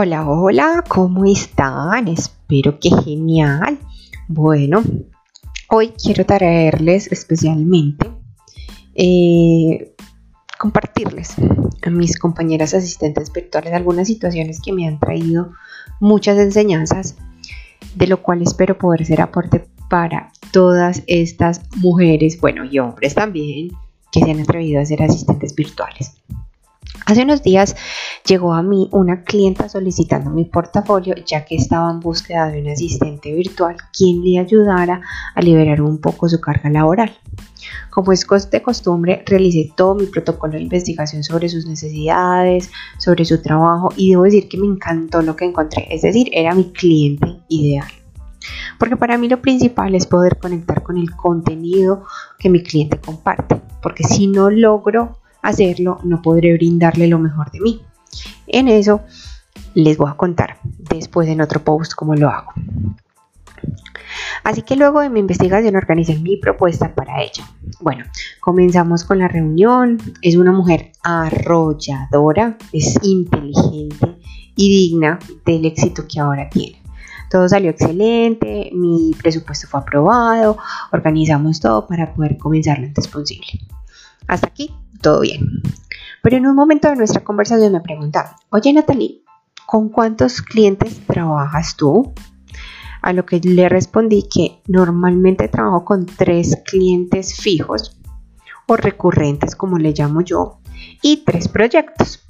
Hola, hola, ¿cómo están? Espero que genial. Bueno, hoy quiero traerles especialmente, eh, compartirles a mis compañeras asistentes virtuales algunas situaciones que me han traído muchas enseñanzas, de lo cual espero poder ser aporte para todas estas mujeres, bueno, y hombres también, que se han atrevido a ser asistentes virtuales. Hace unos días llegó a mí una clienta solicitando mi portafolio ya que estaba en búsqueda de un asistente virtual quien le ayudara a liberar un poco su carga laboral. Como es de costumbre, realicé todo mi protocolo de investigación sobre sus necesidades, sobre su trabajo y debo decir que me encantó lo que encontré, es decir, era mi cliente ideal. Porque para mí lo principal es poder conectar con el contenido que mi cliente comparte, porque si no logro hacerlo, no podré brindarle lo mejor de mí. En eso les voy a contar después en otro post cómo lo hago. Así que luego de mi investigación organicé mi propuesta para ella. Bueno, comenzamos con la reunión. Es una mujer arrolladora, es inteligente y digna del éxito que ahora tiene. Todo salió excelente, mi presupuesto fue aprobado, organizamos todo para poder comenzar lo antes posible. Hasta aquí todo bien. Pero en un momento de nuestra conversación me preguntaba, oye Natalie, ¿con cuántos clientes trabajas tú? A lo que le respondí que normalmente trabajo con tres clientes fijos o recurrentes, como le llamo yo, y tres proyectos.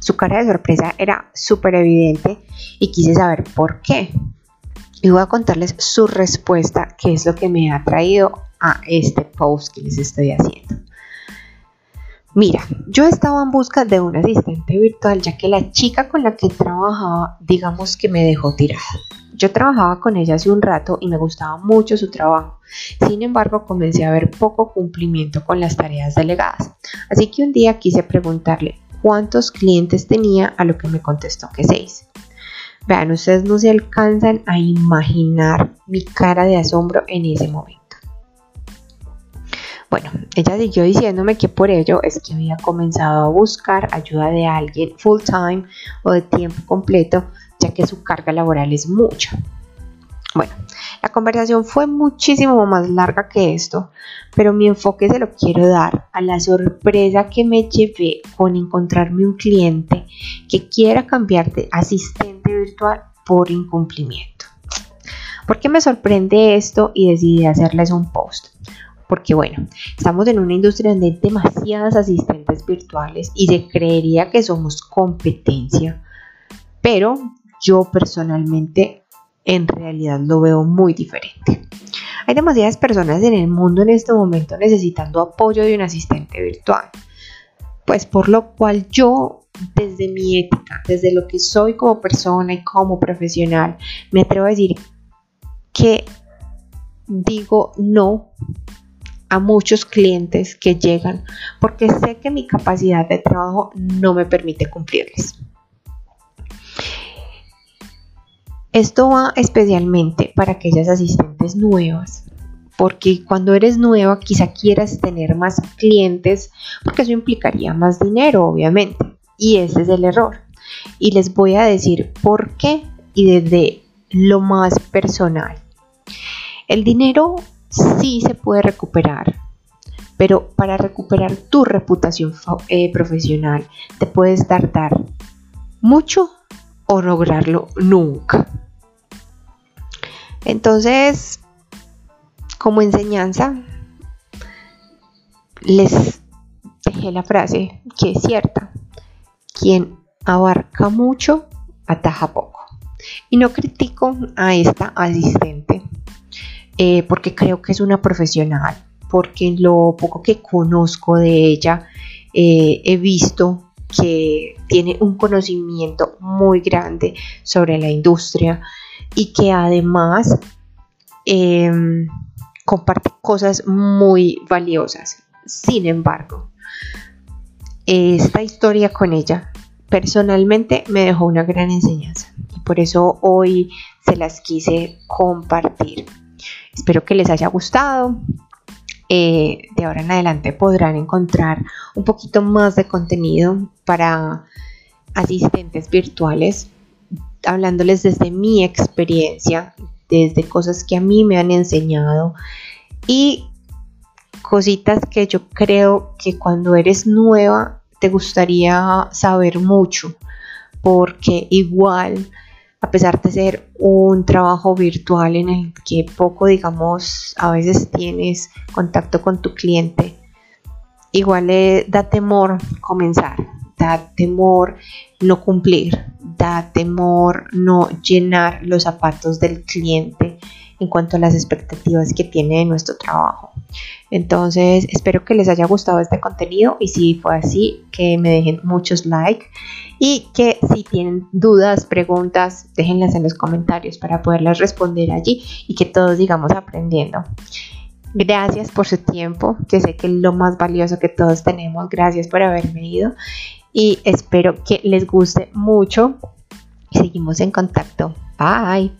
Su cara de sorpresa era súper evidente y quise saber por qué. Y voy a contarles su respuesta, que es lo que me ha traído a este post que les estoy haciendo. Mira, yo estaba en busca de un asistente virtual ya que la chica con la que trabajaba, digamos que me dejó tirada. Yo trabajaba con ella hace un rato y me gustaba mucho su trabajo. Sin embargo, comencé a ver poco cumplimiento con las tareas delegadas. Así que un día quise preguntarle cuántos clientes tenía, a lo que me contestó que seis. Vean, ustedes no se alcanzan a imaginar mi cara de asombro en ese momento. Bueno, ella siguió diciéndome que por ello es que había comenzado a buscar ayuda de alguien full time o de tiempo completo, ya que su carga laboral es mucha. Bueno, la conversación fue muchísimo más larga que esto, pero mi enfoque se lo quiero dar a la sorpresa que me llevé con encontrarme un cliente que quiera cambiar de asistente virtual por incumplimiento. ¿Por qué me sorprende esto y decidí hacerles un post? Porque bueno, estamos en una industria donde hay demasiadas asistentes virtuales y se creería que somos competencia, pero yo personalmente en realidad lo veo muy diferente. Hay demasiadas personas en el mundo en este momento necesitando apoyo de un asistente virtual, pues por lo cual yo desde mi ética, desde lo que soy como persona y como profesional, me atrevo a decir que digo no a muchos clientes que llegan porque sé que mi capacidad de trabajo no me permite cumplirles. Esto va especialmente para aquellas asistentes nuevas, porque cuando eres nueva quizá quieras tener más clientes, porque eso implicaría más dinero, obviamente, y ese es el error. Y les voy a decir por qué y desde lo más personal. El dinero sí se puede recuperar, pero para recuperar tu reputación eh, profesional te puedes tardar mucho o lograrlo nunca. Entonces, como enseñanza, les dejé la frase que es cierta. Quien abarca mucho, ataja poco. Y no critico a esta asistente eh, porque creo que es una profesional, porque lo poco que conozco de ella eh, he visto que tiene un conocimiento muy grande sobre la industria y que además em, comparte cosas muy valiosas. Sin embargo, esta historia con ella personalmente me dejó una gran enseñanza y por eso hoy se las quise compartir. Espero que les haya gustado. Eh, de ahora en adelante podrán encontrar un poquito más de contenido para asistentes virtuales hablándoles desde mi experiencia, desde cosas que a mí me han enseñado y cositas que yo creo que cuando eres nueva te gustaría saber mucho, porque igual, a pesar de ser un trabajo virtual en el que poco, digamos, a veces tienes contacto con tu cliente, igual le da temor comenzar, da temor no cumplir, da temor no llenar los zapatos del cliente en cuanto a las expectativas que tiene de nuestro trabajo. Entonces, espero que les haya gustado este contenido y si fue así, que me dejen muchos likes y que si tienen dudas, preguntas, déjenlas en los comentarios para poderlas responder allí y que todos sigamos aprendiendo. Gracias por su tiempo, que sé que es lo más valioso que todos tenemos. Gracias por haberme ido y espero que les guste mucho. Seguimos en contacto. Bye.